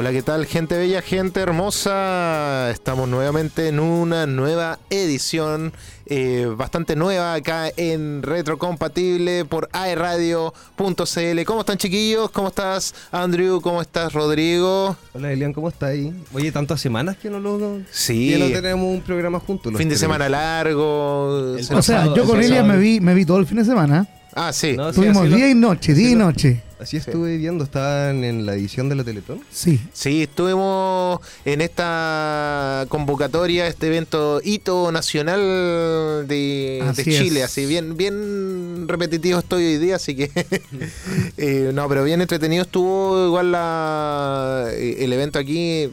Hola, ¿qué tal? Gente bella, gente hermosa. Estamos nuevamente en una nueva edición, eh, bastante nueva acá en Retrocompatible por aeradio.cl. ¿Cómo están, chiquillos? ¿Cómo estás, Andrew? ¿Cómo estás, Rodrigo? Hola, Elian, ¿cómo estás ahí? Oye, tantas semanas que no lo. Sí. Que no tenemos un programa juntos. Fin de tres. semana largo. El se O sea, yo con el Elian me vi, me vi todo el fin de semana. Ah, sí. No, sí, Tuvimos lo- día y noche, día y lo- noche. Así estuve viendo, estaban en la edición de la Teletón. Sí. Sí, estuvimos en esta convocatoria, este evento hito nacional de, Chile, es. así bien, bien repetitivo estoy hoy día, así que eh, no, pero bien entretenido estuvo igual la, eh, el evento aquí,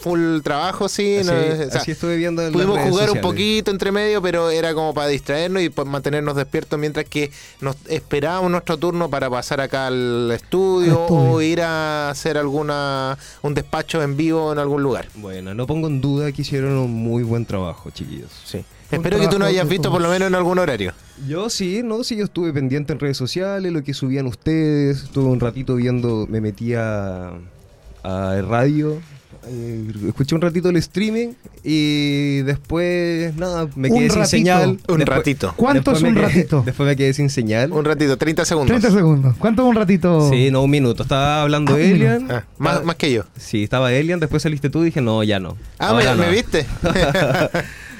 full trabajo, sí, Así, no, o sea, así estuve viendo en las Pudimos redes jugar un poquito entre medio, pero era como para distraernos y mantenernos despiertos mientras que nos esperábamos nuestro turno para pasar acá al estudio, o ir a hacer alguna un despacho en vivo en algún lugar. Bueno, no pongo en duda que hicieron un muy buen trabajo, chiquillos. Sí. Espero que tú no hayas visto por lo menos en algún horario. Yo sí, no, sí, yo estuve pendiente en redes sociales, lo que subían ustedes, estuve un ratito viendo, me metí a, a radio, eh, escuché un ratito el streaming y después, nada, me quedé sin ratito. señal. Un Después- ratito. ¿Cuánto es un quedé- ratito? Después me quedé sin señal. Un ratito, 30 segundos. 30 segundos. ¿Cuánto es un ratito? Sí, no, un minuto. Estaba hablando Ah, Elian. Ah, más, más que yo. Sí, estaba Elian, después saliste tú y dije, no, ya no. Ah, Ahora ¿me, no. me viste?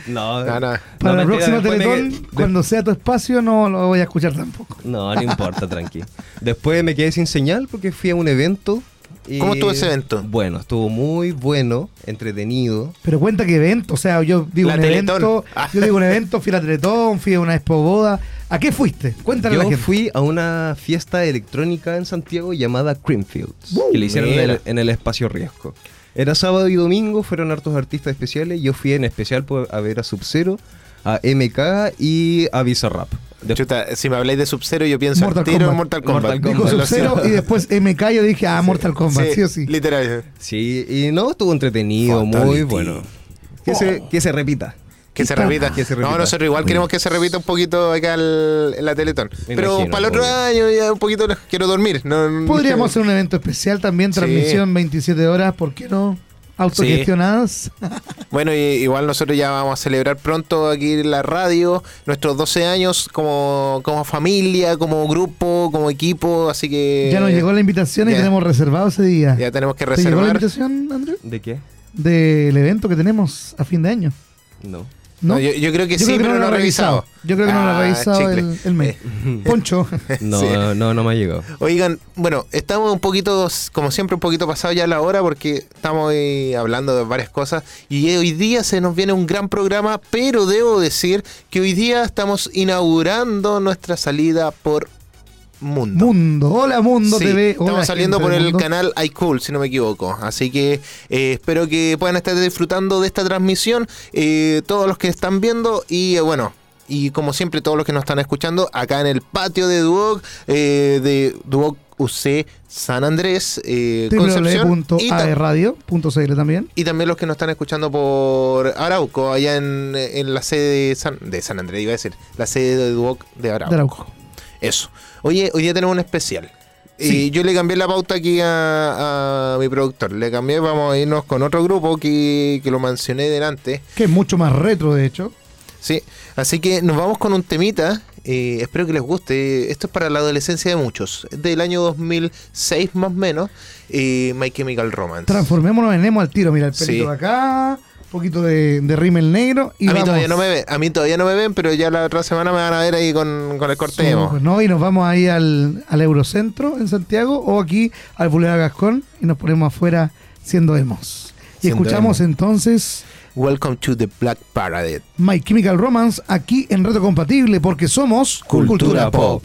No, No, no. Para no, la próxima me Teletón, quedé- cuando sea tu espacio, no lo voy a escuchar tampoco. No, no importa, tranqui. Después me quedé sin señal porque fui a un evento. Y- ¿Cómo estuvo ese evento? Bueno, estuvo muy bueno, entretenido. Pero cuenta que evento, o sea, yo digo La un Teletón. evento, Ah. yo digo un evento, fui a la Teletón, fui a una expo boda. ¿A qué fuiste? Cuéntale a la Yo gente. fui a una fiesta electrónica en Santiago llamada Creamfields, Uh, que le hicieron en el, en el espacio Riesgo. Era sábado y domingo, fueron hartos artistas especiales. Yo fui en especial por, a ver a Sub-Zero, a MK y a Bizarrap. De- Chuta, si me habláis de Sub-Zero, yo pienso Mortal al tiro en Kombat. Mortal Kombat. Mortal Dijo Kombat, Sub-Zero y después MK yo dije, ah, Mortal Kombat, sí, o sí. Literal. Sí, y no, estuvo entretenido, muy bueno. Que, se, que se repita. Que se repita. Que se repita. No, nosotros igual queremos que se repita un poquito acá el- en la Teletón. Me Pero imagino, para el otro obvio. año ya un poquito quiero dormir. No, Podríamos hacer un evento especial también, Sí. transmisión 27 horas, ¿por qué no? Autogestionadas. Bueno, y- igual nosotros ya vamos a celebrar pronto aquí en la radio nuestros 12 años como, como familia, como grupo, como equipo, así que... ya nos llegó la invitación y ya. tenemos reservado ese día. Ya tenemos que ¿Te llegó la reservar. invitación, Andrew? ¿De qué? Del evento que tenemos a fin de año. No. ¿No? No, yo, yo creo que Yo sí, creo que pero no lo he ha revisado. Yo creo que no lo ha Ah, revisado el, el mail. Eh, Poncho. No, Sí. no, no me ha llegado. Oigan, bueno, estamos un poquito, como siempre, un poquito pasado ya la hora porque estamos eh, hablando de varias cosas y hoy día se nos viene un gran programa, pero debo decir que hoy día estamos inaugurando nuestra salida por Mundo. Mundo. Hola Mundo Sí, TV. estamos saliendo por el mundo. canal iCool, si no me equivoco. Así que eh, espero que puedan estar disfrutando de esta transmisión. eh, todos los que están viendo y eh, bueno. Y como siempre, todos los que nos están escuchando acá en el patio de Duoc, eh, de Duoc UC San Andrés, eh, Concepción. Y, ta- www.aerradio.cl también. y también los que nos están escuchando por Arauco, allá en, en la sede de San, de San Andrés, iba a decir, la sede de Duoc de Arauco. De Arauco. Eso. Oye, hoy día tenemos un especial. Sí. Y yo le cambié la pauta aquí a, a mi productor. Le cambié, vamos a irnos con otro grupo que, que lo mencioné delante. Que es mucho más retro, de hecho. Sí. Así que nos vamos con un temita. eh, espero que les guste. Esto es para la adolescencia de muchos. Del año 2006 más o menos. eh, My Chemical Romance. Transformémonos en Nemo al tiro. Mira, el pelito Sí. de acá, poquito de, de rímel negro. Y a mí todavía no me ven, a mí todavía no me ven, pero ya la otra semana me van a ver ahí con, con el corte. Súper, ¿no? Y nos vamos ahí al, al Eurocentro en Santiago o aquí al Boulevard Gascón y nos ponemos afuera siendo emos. Y Siendo escuchamos entonces Welcome to the Black Parade. My Chemical Romance aquí en Reto Compatible porque somos Cultura Pop.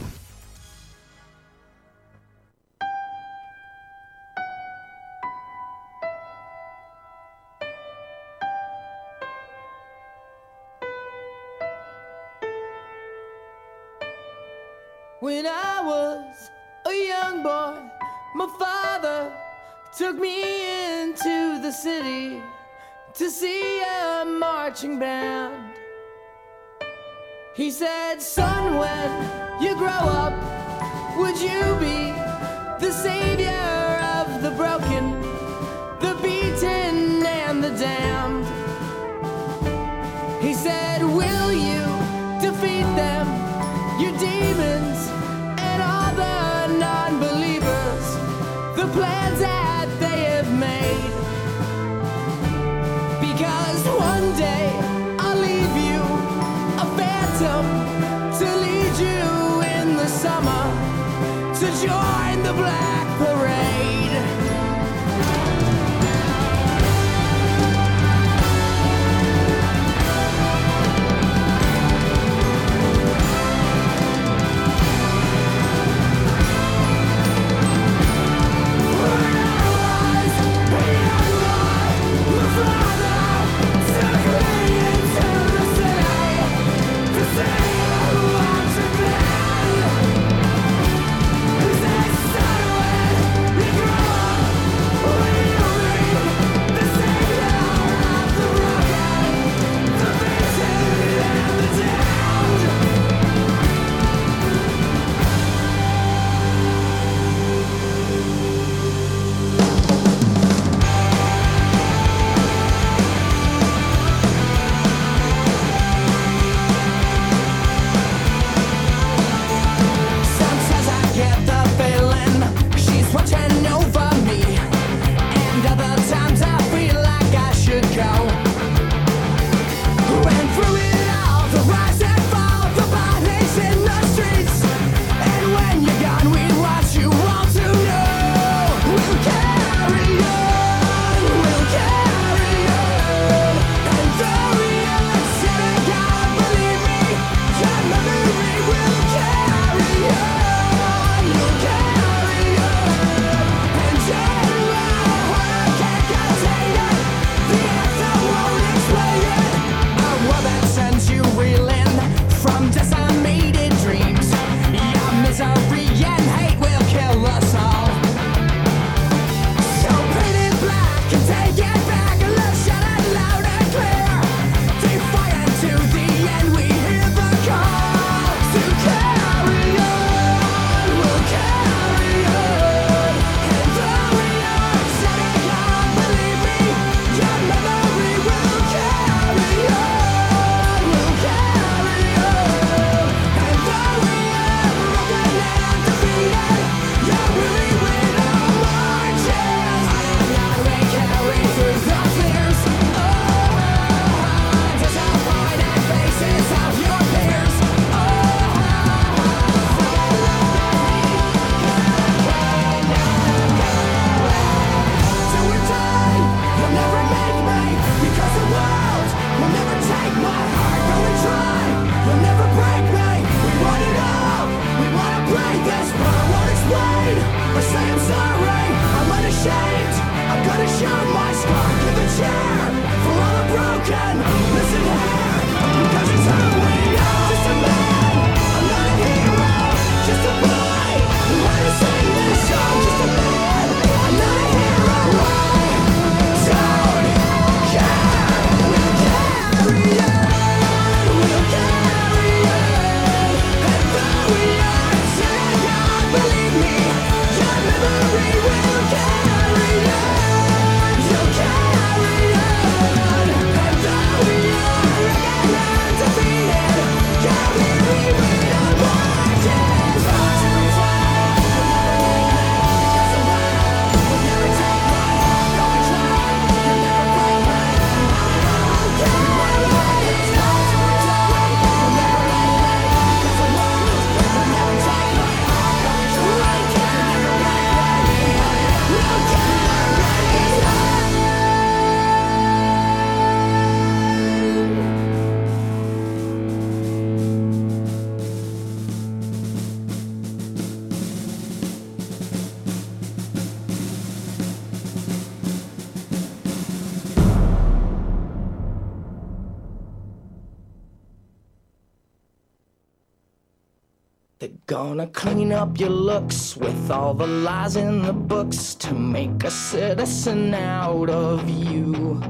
up your looks with all the lies in the books to make a citizen out of you.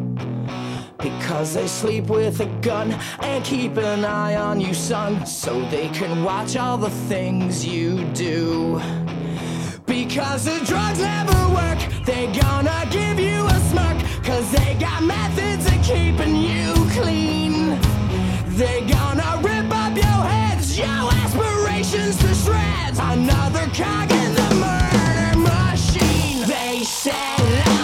Because they sleep with a gun and keep an eye on you, son, so they can watch all the things you do. Because the drugs never work, they gonna give you a smirk, cause they got methods of keeping you clean. They gonna rip up your heads, your aspirations to shreds. Another cog in the murder machine. They said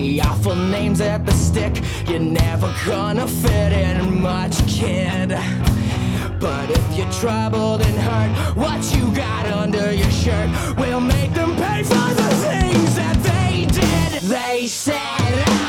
the awful names at the stick. You're never gonna fit in much, kid. But if you're troubled and hurt, what you got under your shirt will make them pay for the things that they did. They said,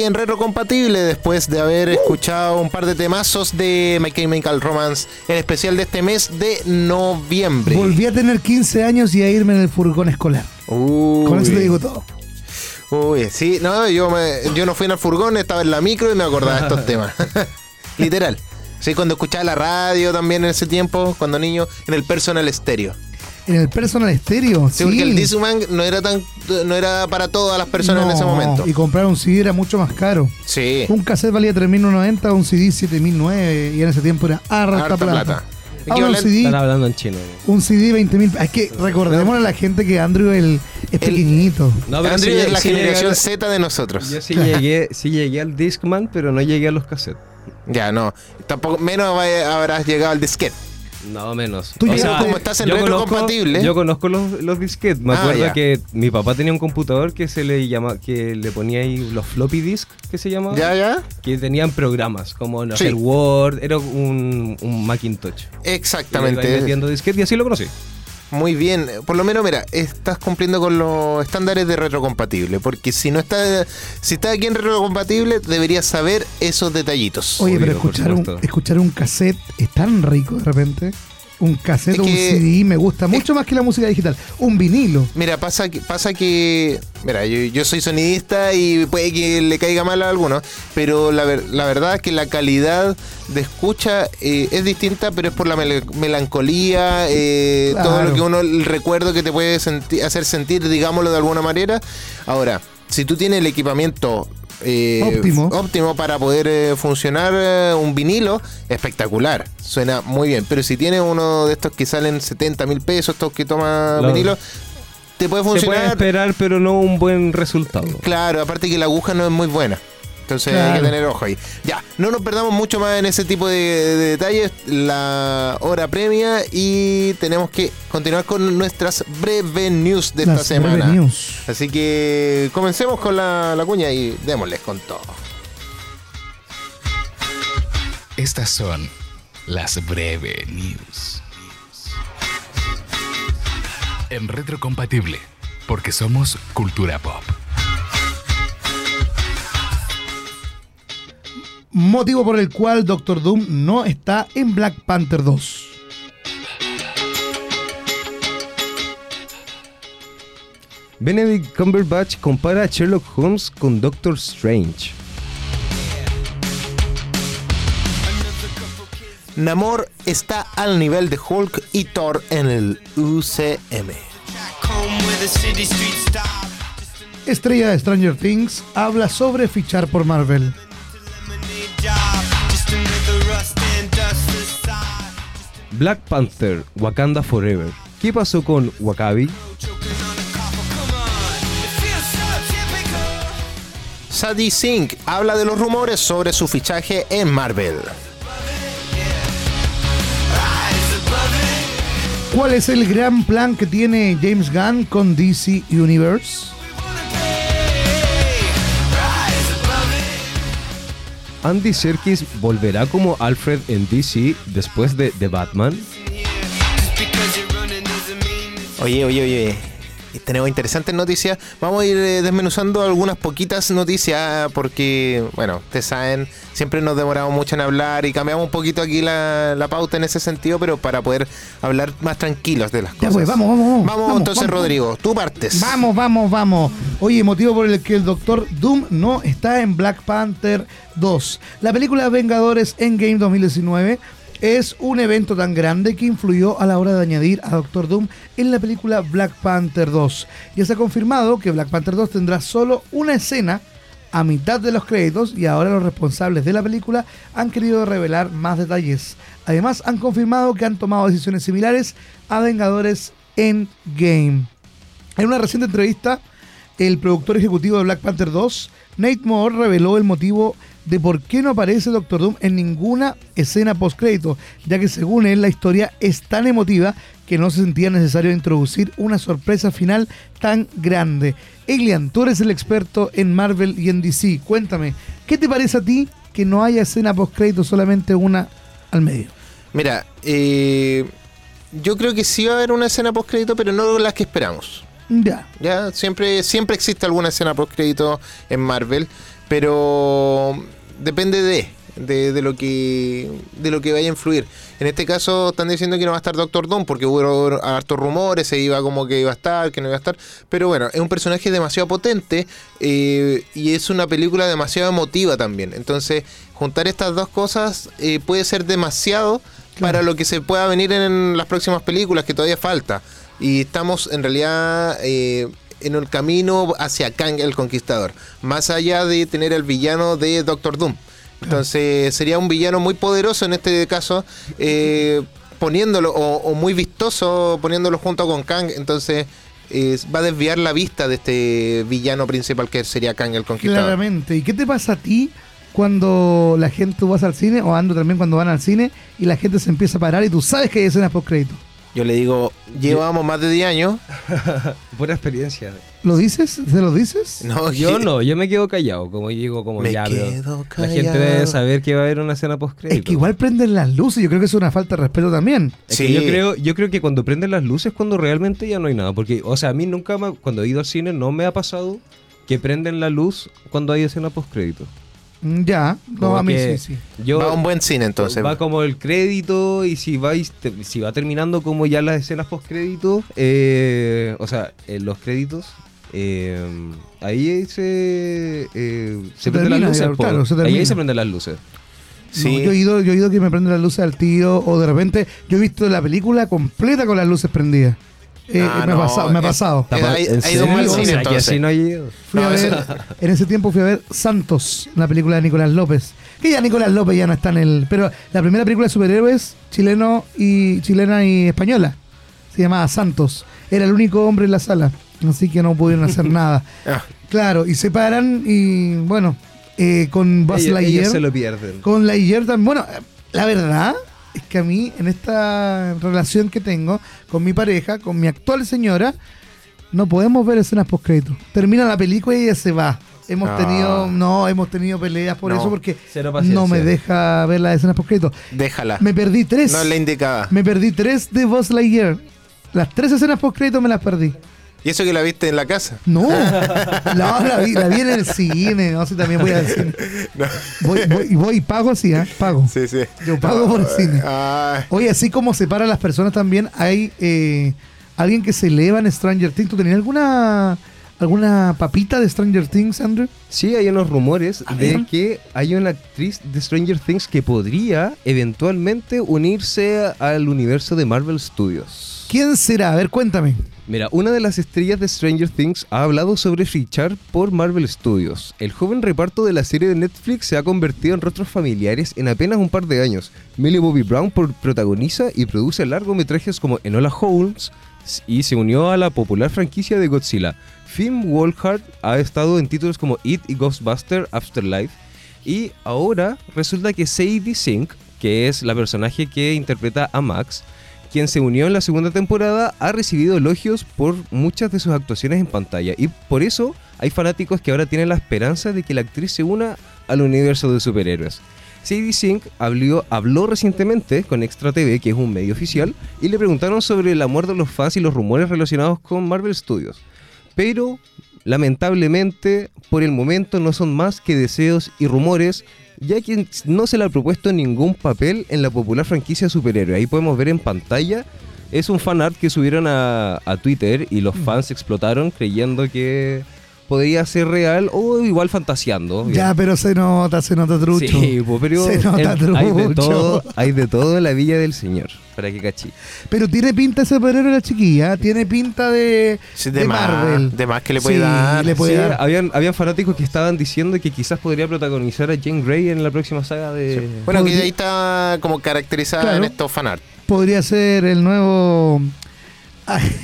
aquí en Retro Compatible después de haber escuchado un par de temazos de My Chemical Romance, en especial de este mes de noviembre. Volví a tener 15 años y a irme en el furgón escolar. Uy. Con eso te digo todo. Uy, sí, no, yo, me- yo no fui en el furgón, estaba en la micro y me acordaba de estos temas. Literal. Sí, cuando escuchaba la radio también en ese tiempo, cuando niño, en el personal estéreo. En el personal estéreo. Sí, Sí, porque el Discman no era tan, no era para todas las personas en ese momento. Y comprar un CD era mucho más caro. Sí. Un cassette valía 3.990, un CD 7.009 y en ese tiempo era harta, Harta plata. plata. Ahora un Equivalente- CD, Están hablando en chino. ¿no? un CD 20.000. Es que recordemos a la gente que Andrew el, es pequeñito. No, Andrew sí, es la sí generación Z de nosotros. Yo sí llegué, sí llegué al Discman, pero no llegué a los cassettes. Ya, no. Tampoco, menos habrás llegado al disquete. No, menos. Tú O sea, como estás en yo retrocompatible. Yo conozco los, los disquetes. Me Ah, acuerdo ya. que mi papá tenía un computador que se le llama, que le ponía ahí los floppy disk, que se llama. ¿Ya, ya? Que tenían programas como no Sí. el Word, era un, un Macintosh. Y Exactamente. metiendo disquete y así lo conocí. Muy bien. Por lo menos, mira, estás cumpliendo con los estándares de retrocompatible. Porque si no está, si está aquí en retrocompatible, deberías saber esos detallitos. Oye, Obvio, pero escuchar un, escuchar un cassette es tan rico de repente. Un cassette o un CD me gusta mucho más que la música digital. Un vinilo. Mira, pasa que, pasa que mira, yo, yo soy sonidista y puede que le caiga mal a algunos, pero la, ver- la verdad es que la calidad de escucha eh, es distinta, pero es por la mel- melancolía, eh, todo lo que uno, el recuerdo que te puede senti- hacer sentir, digámoslo de alguna manera. Ahora, si tú tienes el equipamiento eh, Óptimo. óptimo para poder eh, funcionar eh, un vinilo, espectacular, suena muy bien. Pero si tienes uno de estos que salen 70 mil pesos, estos que toma Claro. vinilo, te puede Se puede funcionar. esperar, pero no un buen resultado. Claro, aparte que la aguja no es muy buena. Entonces hay Claro. que tener ojo ahí. Ya, no nos perdamos mucho más en ese tipo de, de detalles. La hora premia y tenemos que continuar con nuestras breve news de esta semana. breve news. Así que comencemos con la, la cuña y démosles con todo. Estas son las breve news. En retrocompatible, porque somos cultura pop. Motivo por el cual Doctor Doom no está en Black Panther 2. Benedict Cumberbatch compara a Sherlock Holmes con Doctor Strange. Namor está al nivel de Hulk y Thor en el UCM. Estrella de Stranger Things habla sobre fichar por Marvel. Black Panther, Wakanda Forever. ¿Qué pasó con Wakabi? Sadie Sink habla de los rumores sobre su fichaje en Marvel. ¿Cuál es el gran plan que tiene James Gunn con DC Universe? Andy Serkis volverá como Alfred en DC después de The Batman. Oye, oye, oye. Tenemos interesantes noticias. Vamos a ir eh, desmenuzando algunas poquitas noticias porque, bueno, ustedes saben, siempre nos demoramos mucho en hablar y cambiamos un poquito aquí la, la pauta en ese sentido, pero para poder hablar más tranquilos de las Ya cosas. pues, vamos, vamos, vamos. Vamos, entonces, vamos. Rodrigo, tú partes. Vamos, vamos, vamos. Oye, motivo por el que el Doctor Doom no está en Black Panther 2. La película Vengadores Endgame 2019 es un evento tan grande que influyó a la hora de añadir a Doctor Doom en la película Black Panther 2. Ya se ha confirmado que Black Panther 2 tendrá solo una escena a mitad de los créditos y ahora los responsables de la película han querido revelar más detalles. Además han confirmado que han tomado decisiones similares a Vengadores Endgame. En una reciente entrevista, el productor ejecutivo de Black Panther 2, Nate Moore, reveló el motivo de por qué no aparece Doctor Doom en ninguna escena postcrédito, ya que según él la historia es tan emotiva que no se sentía necesario introducir una sorpresa final tan grande. Elian, tú eres el experto en Marvel y en DC. Cuéntame, ¿qué te parece a ti que no haya escena postcrédito, solamente una al medio? Mira, eh, yo creo que sí va a haber una escena postcrédito, pero no las que esperamos. Ya. Ya siempre, siempre existe alguna escena postcrédito en Marvel, pero depende de, de, de lo que de lo que vaya a influir. En este caso están diciendo que no va a estar Doctor Doom porque hubo hartos rumores, se iba como que iba a estar, que no iba a estar. Pero bueno, es un personaje demasiado potente eh, y es una película demasiado emotiva también. Entonces, juntar estas dos cosas eh, puede ser demasiado para lo que se pueda venir en las próximas películas, que todavía falta. Y estamos en realidad eh, en el camino hacia Kang el Conquistador, más allá de tener el villano de Doctor Doom. Entonces sería un villano muy poderoso en este caso, eh, poniéndolo, o, o muy vistoso poniéndolo junto con Kang. Entonces va a desviar la vista de este villano principal que sería Kang el Conquistador. Claramente. ¿Y qué te pasa a ti cuando la gente vas al cine, o ando también cuando van al cine, y la gente se empieza a parar y tú sabes que hay escenas post? Yo le digo, llevamos más de 10 años. Buena experiencia. ¿Lo dices? ¿Se lo dices? No, Yo que- no, yo me quedo callado, como digo, como Me ya, quedo la gente debe saber que va a haber una escena post Es que igual prenden las luces, yo creo que es una falta de respeto también. Sí. yo creo, yo creo que cuando prenden las luces cuando realmente ya no hay nada, porque o sea, a mí nunca me- cuando he ido al cine no me ha pasado que prenden la luz cuando hay escena post crédito. Mm, Ya, no, a mí sí, sí. Yo va a un buen cine entonces. va como el crédito y si te- si va terminando como ya las escenas post crédito, o sea, en los créditos eh, ahí se eh, se, Se prenden las luces, claro, se ahí, se prenden las luces. Sí. No, yo, he ido, yo he ido que me prenden las luces al tiro, o de repente yo he visto la película completa con las luces prendidas. Eh, Ah, me, ha no, pasado, me ha eh, pasado. Eh, hay- ¿En ha ido mal serio? cine, O sea, que entonces. así no ha ido. Fui a ver, en ese tiempo fui a ver Santos, una película de Nicolás López. Que ya Nicolás López ya no está en el. Pero la primera película de superhéroes chileno y chilena y española se llamaba Santos. Era el único hombre en la sala, así que no pudieron hacer nada. Ah, Claro, y se paran y bueno, eh, con Buzz Ellos, Lightyear. ellos se lo pierden. Con Lightyear también. Bueno, la verdad es que a mí, en esta relación que tengo con mi pareja, con mi actual señora, no podemos ver escenas post crédito. Termina la película y ella se va. Hemos Ah. tenido, no, hemos tenido peleas por No. eso porque no me deja ver las escenas post crédito. déjala. Me perdí tres. No es la indicada. Me perdí tres de Buzz Lightyear. Las tres escenas post crédito me las perdí. Y eso que la viste en la casa. No, no la, vi, la vi en el cine. No sé, también voy al cine. Voy, voy, y voy y pago, sí, ¿ah? Pago. Sí, sí. Yo pago por el cine. Ah, Oye, así como separa a las personas también, hay, eh, alguien que se eleva en Stranger Things. ¿Tú tenías alguna alguna papita de Stranger Things, Andrew? Sí, hay unos rumores A de ver. que hay una actriz de Stranger Things que podría eventualmente unirse al universo de Marvel Studios. ¿Quién será? A ver, cuéntame. Mira, una de las estrellas de Stranger Things ha hablado sobre fichar por Marvel Studios. El joven reparto de la serie de Netflix se ha convertido en rostros familiares en apenas un par de años. Millie Bobby Brown protagoniza y produce largometrajes como Enola Holmes y se unió a la popular franquicia de Godzilla. Finn Wolfhard ha estado en títulos como It y Ghostbuster Afterlife. Y ahora resulta que Sadie Sink, que es la personaje que interpreta a Max, quien se unió en la segunda temporada, ha recibido elogios por muchas de sus actuaciones en pantalla. Y por eso hay fanáticos que ahora tienen la esperanza de que la actriz se una al universo de superhéroes. Sadie Sink habló, habló recientemente con Extra TV, que es un medio oficial, y le preguntaron sobre el amor de los fans y los rumores relacionados con Marvel Studios. Pero, lamentablemente, por el momento no son más que deseos y rumores, ya que no se le ha propuesto ningún papel en la popular franquicia superhéroe. Ahí podemos ver en pantalla, es un fanart que subieron a, a Twitter y los fans explotaron creyendo que podría ser real o igual fantaseando. Ya, pero se nota, se nota trucho. Sí, po, pero Se nota el- hay de trucho. todo, hay de todo en la villa del señor, para que cachí. Pero tiene pinta ese superhéroe la chiquilla, tiene pinta de, Sí, de, de más, Marvel. de más que le puede Sí, dar. le puede Sí, dar. habían, habían fanáticos que estaban diciendo que quizás podría protagonizar a Jane Grey en la próxima saga de... Bueno, que ahí está como caracterizada Claro. en estos fanart. Podría ser el nuevo.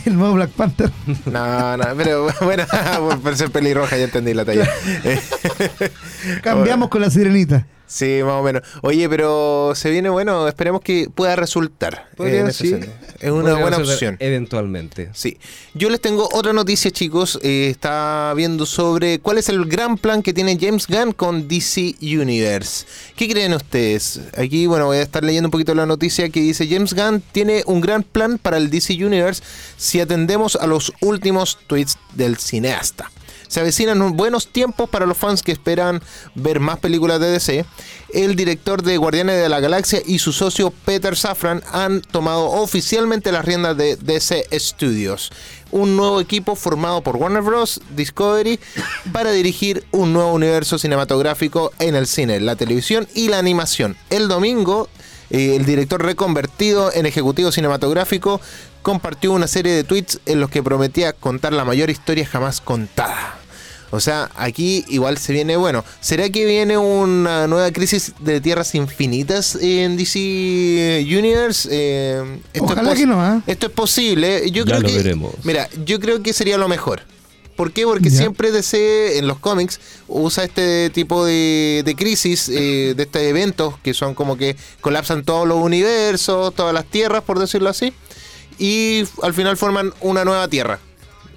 El nuevo Black Panther. No, no, pero bueno, por ser pelirroja ya entendí la talla. Cambiamos con la sirenita. Sí, más o menos. Oye, pero se viene bueno, esperemos que pueda resultar. Eh, sí. Es una buena opción. Eventualmente. Sí. Yo les tengo otra noticia, chicos. Eh, está viendo sobre cuál es el gran plan que tiene James Gunn con DC Universe. ¿Qué creen ustedes? Aquí, bueno, voy a estar leyendo un poquito la noticia que dice James Gunn tiene un gran plan para el DC Universe si atendemos a los últimos tweets del cineasta. Se avecinan buenos tiempos para los fans que esperan ver más películas de DC. El director de Guardianes de la Galaxia y su socio Peter Safran han tomado oficialmente las riendas de DC Studios, un nuevo equipo formado por Warner Bros. Discovery para dirigir un nuevo universo cinematográfico en el cine, la televisión y la animación. El domingo, eh, el director reconvertido en ejecutivo cinematográfico compartió una serie de tweets en los que prometía contar la mayor historia jamás contada. O sea, aquí igual se viene, bueno, ¿será que viene una nueva crisis de tierras infinitas en DC Universe? Eh, esto es Ojalá pos- que no, ¿ah? Esto es posible. Yo Ya creo lo que, veremos. Mira, yo creo que sería lo mejor. ¿Por qué? Porque siempre DC en los cómics usa este tipo de, de crisis, eh, de estos eventos que son como que colapsan todos los universos, todas las tierras, por decirlo así, y al final forman una nueva tierra.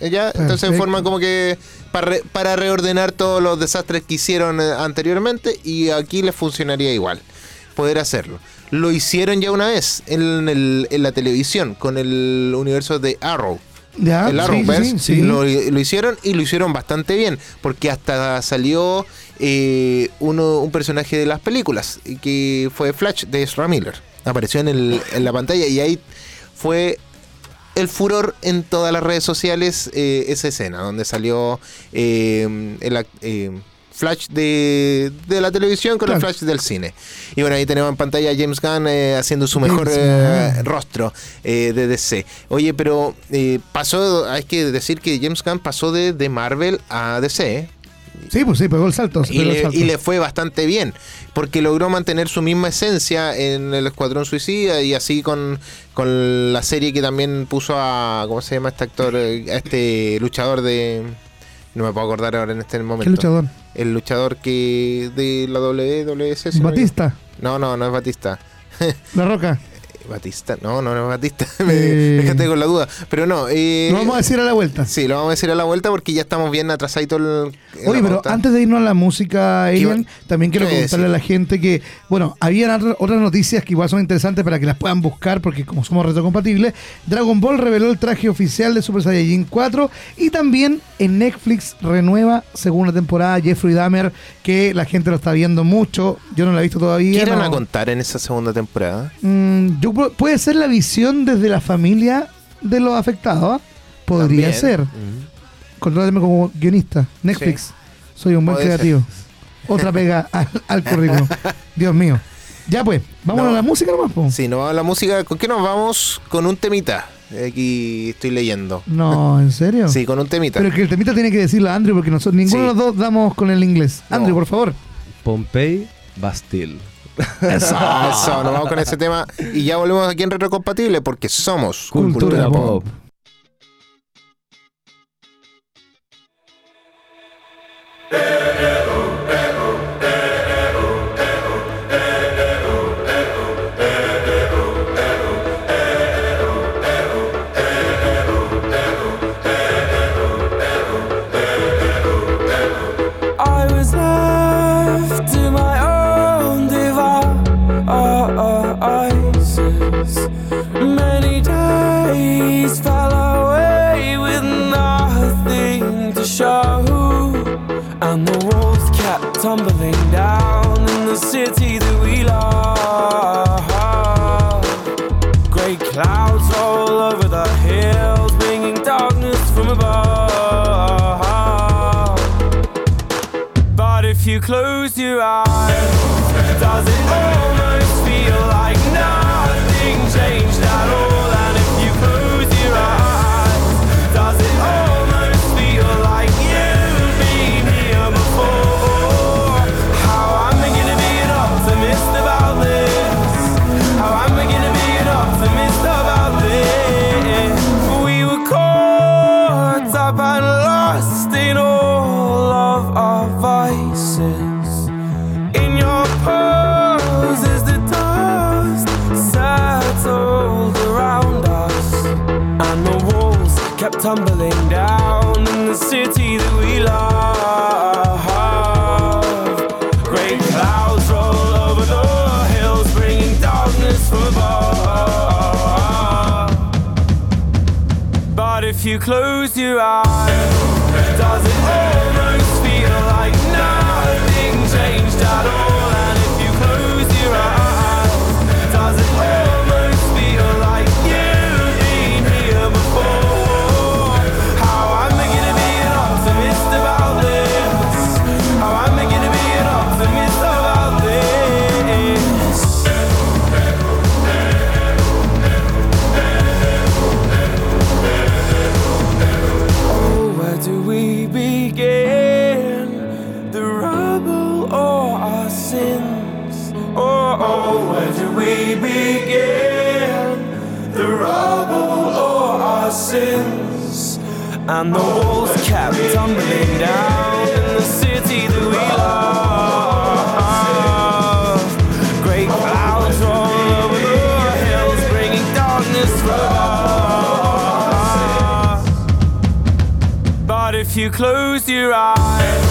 ¿Ya? Entonces forman como que para, re- para reordenar todos los desastres que hicieron eh, anteriormente y aquí les funcionaría igual poder hacerlo. Lo hicieron ya una vez en, el- en la televisión con el universo de Arrow. Ya, el Arrowverse, sí, sí, sí. Lo, lo hicieron y lo hicieron bastante bien, porque hasta salió eh, uno, un personaje de las películas, que fue Flash de Ezra Miller. Apareció en, el- en la pantalla y ahí fue el furor en todas las redes sociales eh, esa escena, donde salió eh, el eh, Flash de, de la televisión con Claro. el Flash del cine. Y bueno, ahí tenemos en pantalla a James Gunn eh, haciendo su mejor eh, rostro eh, de DC. Oye, pero eh, pasó, hay que decir que James Gunn pasó de, de Marvel a DC. ¿eh? Sí, pues sí, pegó el salto. Y el le, salto. y le fue bastante bien, porque logró mantener su misma esencia en el Escuadrón Suicida y así con, con la serie que también puso a, ¿cómo se llama este actor? A este luchador de... No me puedo acordar ahora en este momento. ¿Qué luchador? El luchador que de la WWS. Batista. No, no, no es Batista. La Roca. Batista, no, no, no es Batista. me, Eh. con la duda. Pero no. Eh, Lo vamos a decir a la vuelta. Sí, lo vamos a decir a la vuelta porque ya estamos bien atrasaditos. el- Oye, pero antes de irnos a la música, ¿Qué Elian, iba- también quiero a contarle a la gente que, bueno, había otras noticias que igual son interesantes para que las puedan buscar, porque como somos retrocompatibles, Dragon Ball reveló el traje oficial de Super Saiyajin 4 y también en Netflix renueva segunda temporada Jeffrey Dahmer, que la gente lo está viendo mucho, yo no la he visto todavía. ¿Qué irán no. a contar en esa segunda temporada? Mm, yo pu- puede ser la visión desde la familia de los afectados. Podría También. ser. Contrátame como guionista. Netflix. Soy un buen ser. creativo. Otra pega al, al currículum. Dios mío. Ya pues, vamos No. a la música nomás, po. Si nos vamos a la música, ¿con qué nos vamos? Con un temita. Aquí estoy leyendo. No, ¿en serio? Sí, con un temita. Pero que el temita tiene que decirlo a Andrew porque nosotros, ninguno Sí. de los dos damos con el inglés. No. Andrew, por favor. Pompey, Bastille. Eso. Eso, nos vamos con ese tema y ya volvemos aquí en Retrocompatible porque somos Cultura pop. I eyes, does it almost feel like nothing changed at all? Down in the city that we love. Great clouds roll over the hills, bringing darkness from above. But if you close your eyes, does it And the walls kept tumbling down in the city that we love. Great clouds roll over the hills, bringing darkness from. But if you close your eyes,